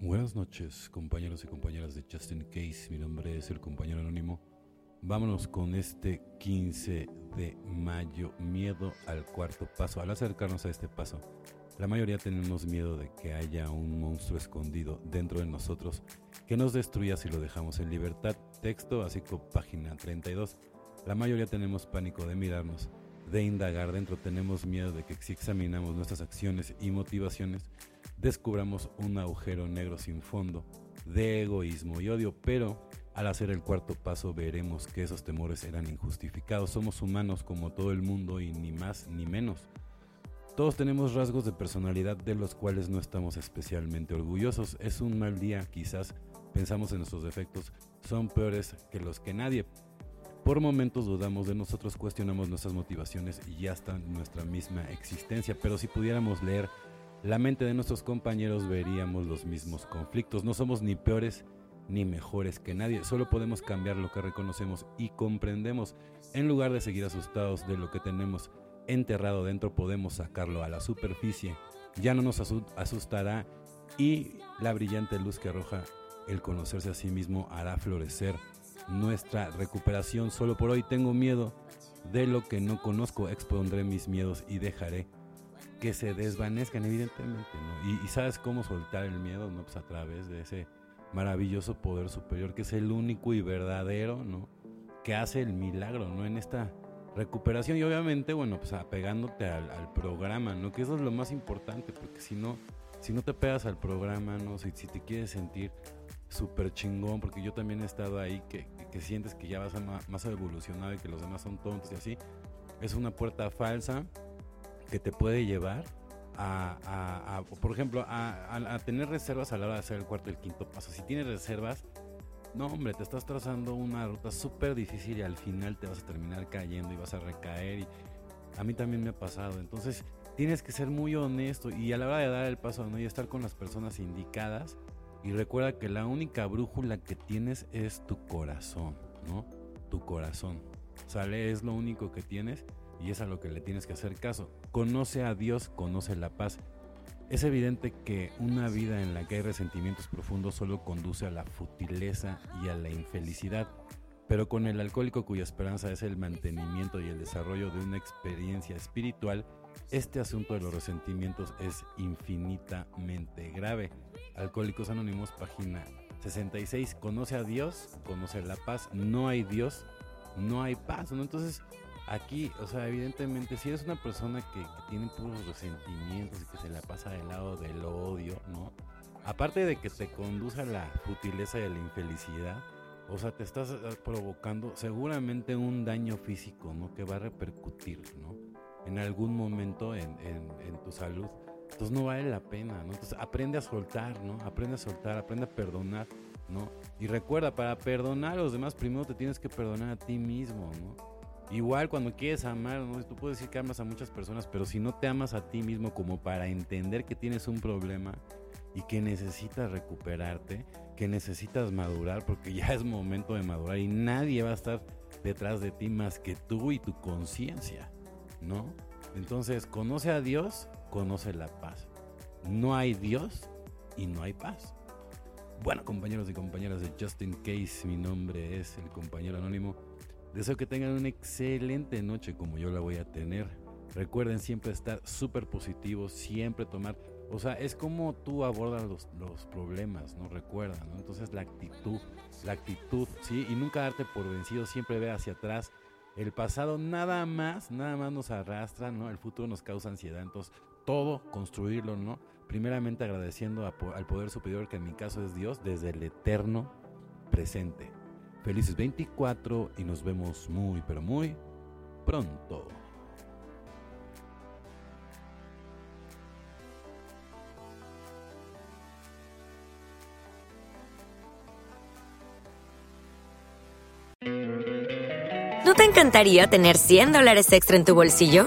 Buenas noches, compañeros y compañeras de Justin Case. Mi nombre es el compañero anónimo. Vámonos con este 15 de mayo, miedo al cuarto paso. Al acercarnos a este paso, la mayoría tenemos miedo de que haya un monstruo escondido dentro de nosotros que nos destruya si lo dejamos en libertad. Texto así como página 32. La mayoría tenemos pánico de mirarnos, de indagar dentro. Tenemos miedo de que si examinamos nuestras acciones y motivaciones, descubramos un agujero negro sin fondo de egoísmo y odio. Pero al hacer el cuarto paso veremos que esos temores eran injustificados. Somos humanos como todo el mundo y ni más ni menos. Todos tenemos rasgos de personalidad de los cuales no estamos especialmente orgullosos. Es un mal día, quizás pensamos en nuestros defectos, son peores que los que nadie. Por momentos dudamos de nosotros, cuestionamos nuestras motivaciones y hasta nuestra misma existencia, pero si pudiéramos leer la mente de nuestros compañeros veríamos los mismos conflictos. No somos ni peores ni mejores que nadie, solo podemos cambiar lo que reconocemos y comprendemos en lugar de seguir asustados de lo que tenemos enterrado dentro podemos sacarlo a la superficie. Ya no nos asustará y la brillante luz que arroja el conocerse a sí mismo hará florecer nuestra recuperación. Solo por hoy tengo miedo de lo que no conozco. Expondré mis miedos y dejaré que se desvanezcan, evidentemente. Y, sabes cómo soltar el miedo, ¿no? Pues a través de ese maravilloso poder superior que es el único y verdadero, ¿no? Que hace el milagro, ¿no? En esta recuperación y obviamente, bueno, pues apegándote al, programa, ¿no? Que eso es lo más importante, porque si no, si no te pegas al programa, ¿no? Si, si te quieres sentir súper chingón, porque yo también he estado ahí, que, que, sientes que ya vas a más evolucionado y que los demás son tontos y así, es una puerta falsa que te puede llevar a, a, por ejemplo, a, a, tener reservas a la hora de hacer el cuarto y el quinto paso. Si tienes reservas, no, hombre, te estás trazando una ruta súper difícil y al final te vas a terminar cayendo y vas a recaer. Y a mí también me ha pasado. Entonces, tienes que ser muy honesto y a la hora de dar el paso ¿no? y estar con las personas indicadas. Y recuerda que la única brújula que tienes es tu corazón, ¿no? Tu corazón. ¿Sale? Es lo único que tienes y es a lo que le tienes que hacer caso. Conoce a Dios, conoce la paz. Es evidente que una vida en la que hay resentimientos profundos solo conduce a la futileza y a la infelicidad, pero con el alcohólico cuya esperanza es el mantenimiento y el desarrollo de una experiencia espiritual, este asunto de los resentimientos es infinitamente grave. Alcohólicos Anónimos, página 66. Conoce a Dios, conoce la paz. No hay Dios, no hay paz. ¿no? Entonces, aquí, o sea, evidentemente, si eres una persona que, tiene puros resentimientos y que se la pasa del lado del odio, ¿no? Aparte de que te conduce a la futileza y a la infelicidad, o sea, te estás eh, provocando seguramente un daño físico, ¿no? Que va a repercutir, ¿no? En algún momento en, en tu salud. Entonces no vale la pena, ¿no? Entonces aprende a soltar, ¿no? Aprende a soltar, aprende a perdonar, ¿no? Y recuerda, para perdonar a los demás, primero te tienes que perdonar a ti mismo, ¿no? Igual cuando quieres amar, ¿no? tú puedes decir que amas a muchas personas, pero si no te amas a ti mismo como para entender que tienes un problema y que necesitas recuperarte, que necesitas madurar, porque ya es momento de madurar y nadie va a estar detrás de ti más que tú y tu conciencia, ¿no? Entonces, conoce a Dios, conoce la paz. No hay Dios y no hay paz. Bueno, compañeros y compañeras de Justin Case, mi nombre es el compañero anónimo. Deseo que tengan una excelente noche como yo la voy a tener. Recuerden siempre estar súper positivos, siempre tomar... O sea, es como tú abordas los, los problemas, ¿no? Recuerda, ¿no? Entonces la actitud, la actitud, ¿sí? Y nunca darte por vencido, siempre ve hacia atrás. El pasado nada más, nada más nos arrastra, ¿no? El futuro nos causa ansiedad. Entonces, todo construirlo, ¿no? Primeramente agradeciendo al poder superior, que en mi caso es Dios, desde el eterno presente. Felices 24 y nos vemos muy pero muy pronto. ¿No te encantaría tener 100 dólares extra en tu bolsillo?